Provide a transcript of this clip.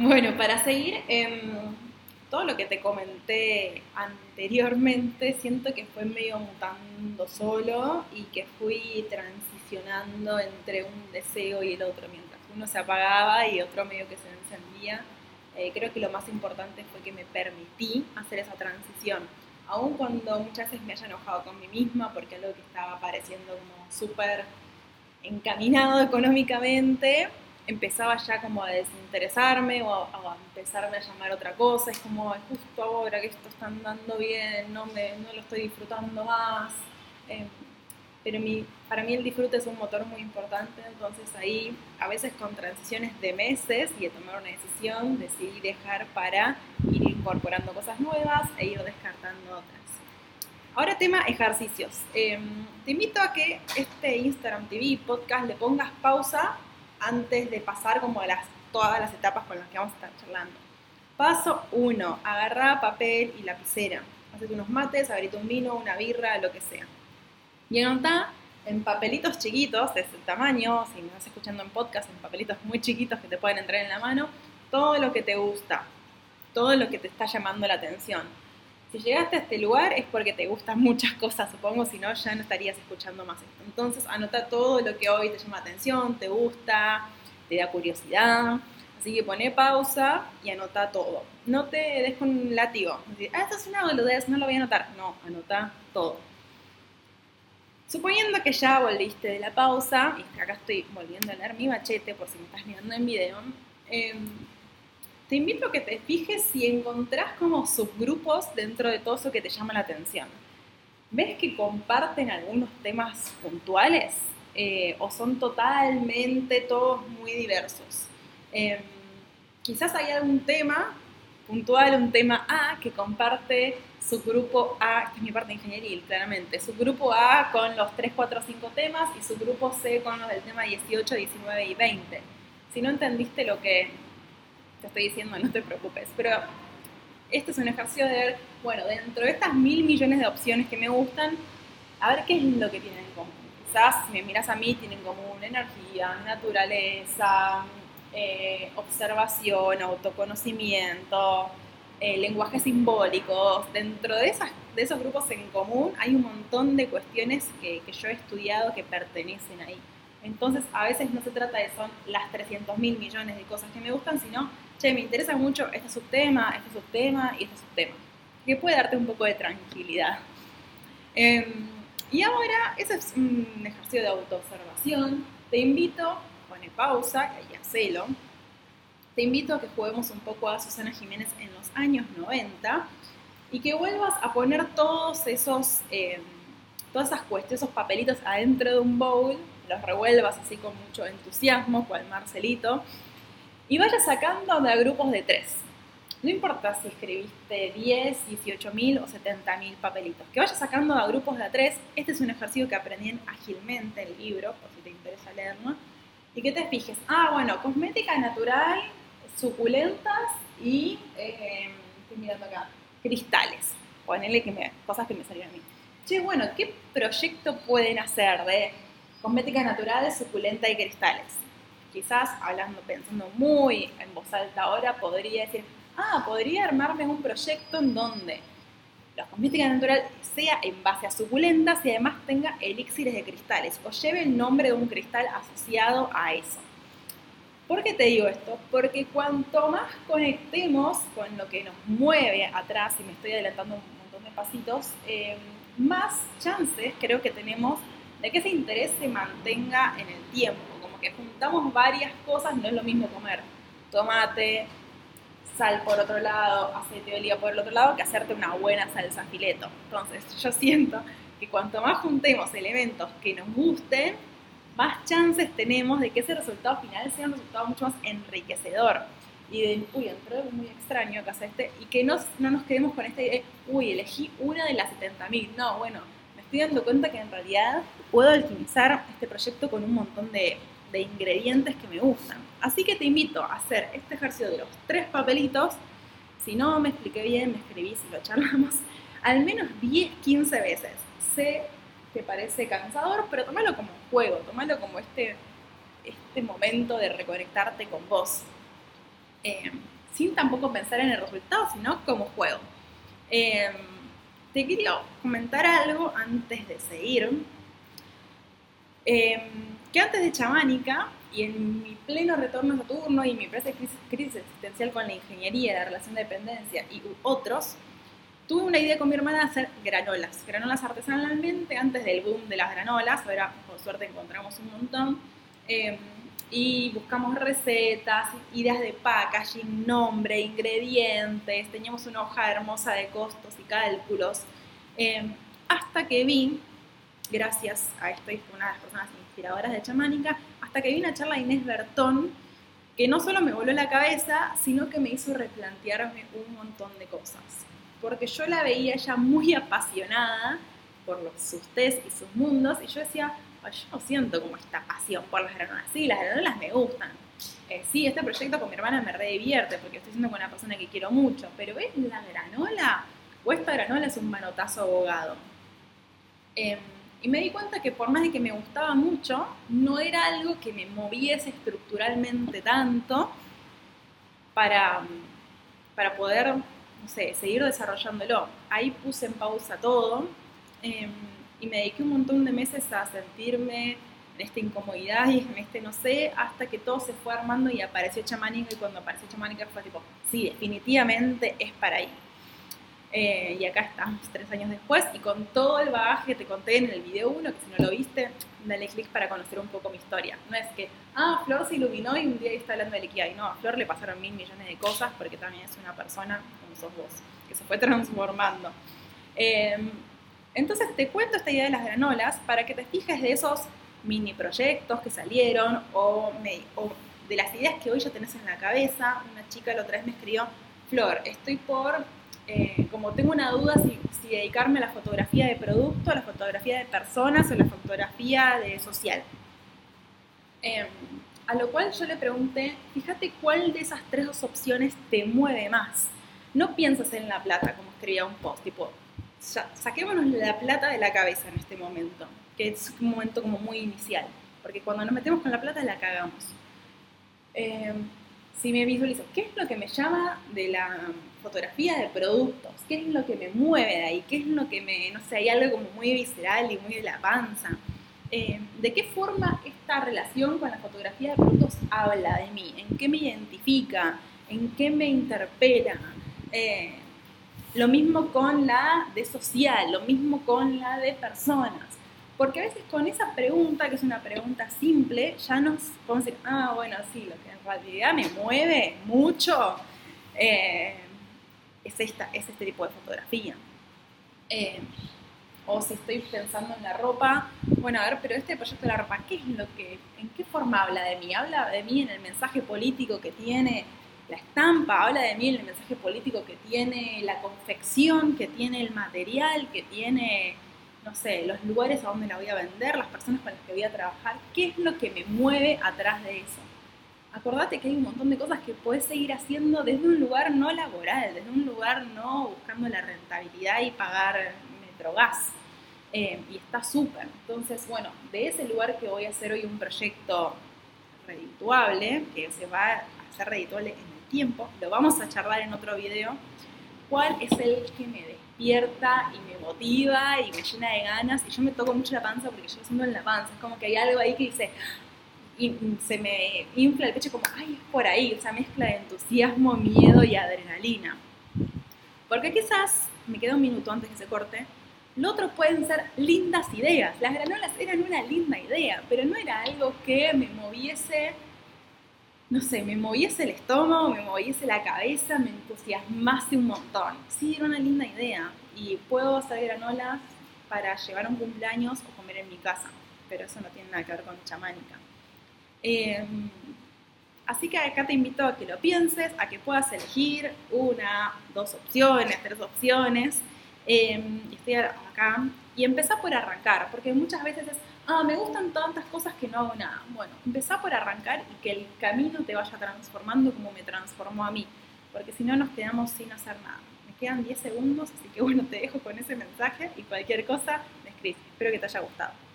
Bueno, para seguir, em, todo lo que te comenté anteriormente, siento que fue medio mutando solo y que fui transicionando entre un deseo y el otro, mientras uno se apagaba y otro medio que se encendía. Eh, creo que lo más importante fue que me permití hacer esa transición, aun cuando muchas veces me haya enojado con mí misma porque algo que estaba pareciendo como súper encaminado económicamente, empezaba ya como a desinteresarme o a, empezarme a llamar otra cosa. Es como, justo ahora que esto está andando bien, no, me, no lo estoy disfrutando más. Em, pero mi, para mí el disfrute es un motor muy importante, entonces ahí a veces con transiciones de meses y de tomar una decisión, decidí dejar para ir incorporando cosas nuevas e ir descartando otras. Ahora tema ejercicios. Em, te invito a que este Instagram TV podcast le pongas pausa antes de pasar como a las, todas las etapas con las que vamos a estar charlando. Paso 1, agarra papel y lapicera. Hacete unos mates, abrite un vino, una birra, lo que sea. Y anota en papelitos chiquitos de ese tamaño, si me estás escuchando en podcast, en papelitos muy chiquitos que te pueden entrar en la mano, todo lo que te gusta, todo lo que te está llamando la atención. Si llegaste a este lugar es porque te gustan muchas cosas, supongo, si no ya no estarías escuchando más esto. Entonces anota todo lo que hoy te llama atención, te gusta, te da curiosidad. Así que pone pausa y anota todo. No te des con un látigo. Decir, ah, esto es una boludez, no lo voy a anotar. No, anota todo. Suponiendo que ya volviste de la pausa, y acá estoy volviendo a leer mi machete por si me estás mirando en video, eh, te invito a que te fijes si encontrás como subgrupos dentro de todo eso que te llama la atención. ¿Ves que comparten algunos temas puntuales eh, o son totalmente todos muy diversos? Em, quizás hay algún tema puntual, un tema A que comparte su grupo A, que es mi parte ingenieril, claramente, su grupo A con los 3, 4, 5 temas y su grupo C con los del tema 18, 19 y 20. Si no entendiste lo que te estoy diciendo, no te preocupes. Pero este es un ejercicio de ver, bueno, dentro de estas mil millones de opciones que me gustan, a ver qué es lo que tienen en común. Quizás, si me miras a mí, tienen en común energía, naturaleza, eh, observación, autoconocimiento, eh, lenguajes simbólicos. Dentro de, esas, de esos grupos en común hay un montón de cuestiones que, que yo he estudiado que pertenecen ahí. Entonces, a veces no se trata de son las 300 mil millones de cosas que me gustan, sino che, me interesa mucho este subtema, este subtema y este subtema, que puede darte un poco de tranquilidad. Em, y ahora, ese es un ejercicio de autoobservación. Te invito, pone pausa y hacelo. Te invito a que juguemos un poco a Susana Jiménez en los años 90 y que vuelvas a poner todos esos, em, todas esas cuestiones, esos papelitos adentro de un bowl, los revuelvas así con mucho entusiasmo, cual Marcelito, y vayas sacando de grupos de tres. No importa si escribiste 10, 18 mil o 70 mil papelitos, que vayas sacando a grupos de a tres. Este es un ejercicio que aprendí en ágilmente el libro, por si te interesa leerlo. Y que te fijes, ah, bueno, cosmética natural, suculentas y, eh, estoy mirando acá, cristales. Ponele que me, cosas que me salieron a mí. Che, bueno, ¿qué proyecto pueden hacer de cosmética natural, suculenta y cristales? Quizás hablando, pensando muy en voz alta ahora, podría decir, ah, podría armarme un proyecto en donde la cosmética natural sea en base a suculentas y además tenga elixires de cristales o lleve el nombre de un cristal asociado a eso. ¿Por qué te digo esto? Porque cuanto más conectemos con lo que nos mueve atrás, y me estoy adelantando un montón de pasitos, eh, más chances creo que tenemos de que ese interés se mantenga en el tiempo que juntamos varias cosas, no es lo mismo comer tomate, sal por otro lado, aceite de oliva por el otro lado, que hacerte una buena salsa fileto. Entonces, yo siento que cuanto más juntemos elementos que nos gusten, más chances tenemos de que ese resultado final sea un resultado mucho más enriquecedor. Y de, uy, entró algo muy extraño acá este, y que no, no nos quedemos con este, uy, elegí una de las 70.000. No, bueno, me estoy dando cuenta que en realidad puedo alquimizar este proyecto con un montón de, de ingredientes que me gustan. Así que te invito a hacer este ejercicio de los tres papelitos. Si no me expliqué bien, me escribís y lo charlamos al menos 10, 15 veces. Sé que parece cansador, pero tomalo como un juego, tomalo como este, este momento de reconectarte con vos. eh, sin tampoco pensar en el resultado, sino como juego. Eh, te quería comentar algo antes de seguir, que antes de Chamánica, y en mi pleno retorno a Saturno y mi empresa crisis, existencial con la ingeniería, la relación de dependencia y otros, tuve una idea con mi hermana de hacer granolas, granolas artesanalmente antes del boom de las granolas, ahora por suerte encontramos un montón, em, y buscamos recetas, ideas de packaging, nombre, ingredientes, teníamos una hoja hermosa de costos y cálculos, em, hasta que vi, gracias a esto, una de las personas inspiradoras de Chamánica, hasta que vi una charla de Inés Bertón, que no solo me voló la cabeza, sino que me hizo replantearme un montón de cosas. Porque yo la veía ella muy apasionada por los, sus test y sus mundos, y yo decía, yo no siento como esta pasión por las granolas. Sí, las granolas me gustan. Eh, sí, este proyecto con mi hermana me re divierte porque estoy siendo con una persona que quiero mucho, pero ¿ves la granola? O esta granola es un manotazo abogado. Em, y me di cuenta que por más de que me gustaba mucho, no era algo que me moviese estructuralmente tanto para, para poder, no sé, seguir desarrollándolo. Ahí puse en pausa todo em, y me dediqué un montón de meses a sentirme en esta incomodidad y en este no sé, hasta que todo se fue armando y apareció Chamánica y cuando apareció Chamánica fue tipo, sí, definitivamente es para ahí. Eh, y acá estamos tres años después y con todo el bagaje que te conté en el video 1, que si no lo viste, dale click para conocer un poco mi historia. No es que, ah, Flor se iluminó y un día está hablando del Ikigai. No, a Flor le pasaron mil millones de cosas porque también es una persona como sos vos, que se fue transformando. Em, entonces te cuento esta idea de las granolas para que te fijes de esos mini proyectos que salieron o de las ideas que hoy ya tenés en la cabeza. Una chica la otra vez me escribió, Flor, estoy por eh, como tengo una duda si, dedicarme a la fotografía de producto, a la fotografía de personas o a la fotografía de social. Em, a lo cual yo le pregunté, fíjate cuál de esas tres opciones te mueve más. No piensas en la plata, como escribía un post, tipo, saquémonos la plata de la cabeza en este momento, que es un momento como muy inicial, porque cuando nos metemos con la plata la cagamos. Em, si me visualizo, ¿qué es lo que me llama de la fotografía de productos, qué es lo que me mueve de ahí, qué es lo que me, no sé, hay algo como muy visceral y muy de la panza. Eh, ¿De qué forma esta relación con la fotografía de productos habla de mí? ¿En qué me identifica? ¿En qué me interpela? Eh, lo mismo con la de social, lo mismo con la de personas. Porque a veces con esa pregunta, que es una pregunta simple, ya nos podemos decir, ah, bueno, sí, lo que en realidad me mueve mucho eh, es, esta, es este tipo de fotografía. Eh, o si estoy pensando en la ropa, bueno, a ver, pero este proyecto de la ropa, ¿qué es lo que, en qué forma habla de mí? ¿Habla de mí en el mensaje político que tiene la estampa? ¿Habla de mí en el mensaje político que tiene la confección, que tiene el material, que tiene, no sé, los lugares a donde la voy a vender, las personas con las que voy a trabajar? ¿Qué es lo que me mueve atrás de eso? acordate que hay un montón de cosas que puedes seguir haciendo desde un lugar no laboral, desde un lugar no buscando la rentabilidad y pagar metrogas. Eh, y está súper. Entonces, bueno, de ese lugar que voy a hacer hoy un proyecto redituable, que se va a hacer redituable en el tiempo, lo vamos a charlar en otro video, cuál es el que me y me motiva y me llena de ganas. Y yo me toco mucho la panza porque yo siento en la panza, es como que hay algo ahí que dice, y se me infla el pecho como, ay, es por ahí, esa mezcla de entusiasmo, miedo y adrenalina. Porque quizás, me queda un minuto antes que se corte, lo otro pueden ser lindas ideas. Las granolas eran una linda idea, pero no era algo que me moviese, no sé, me moviese el estómago, me moviese la cabeza, me entusiasmase un montón. Sí, era una linda idea y puedo hacer granolas para llevar un cumpleaños o comer en mi casa, pero eso no tiene nada que ver con chamánica. Em, así que acá te invito a que lo pienses, a que puedas elegir una, dos opciones, tres opciones. Eh, estoy acá. Y empezá por arrancar, porque muchas veces es, ah, me gustan tantas cosas que no hago nada. Bueno, empezá por arrancar y que el camino te vaya transformando como me transformó a mí, porque si no nos quedamos sin hacer nada. Me quedan 10 segundos, así que bueno, te dejo con ese mensaje y cualquier cosa me escribes. Espero que te haya gustado.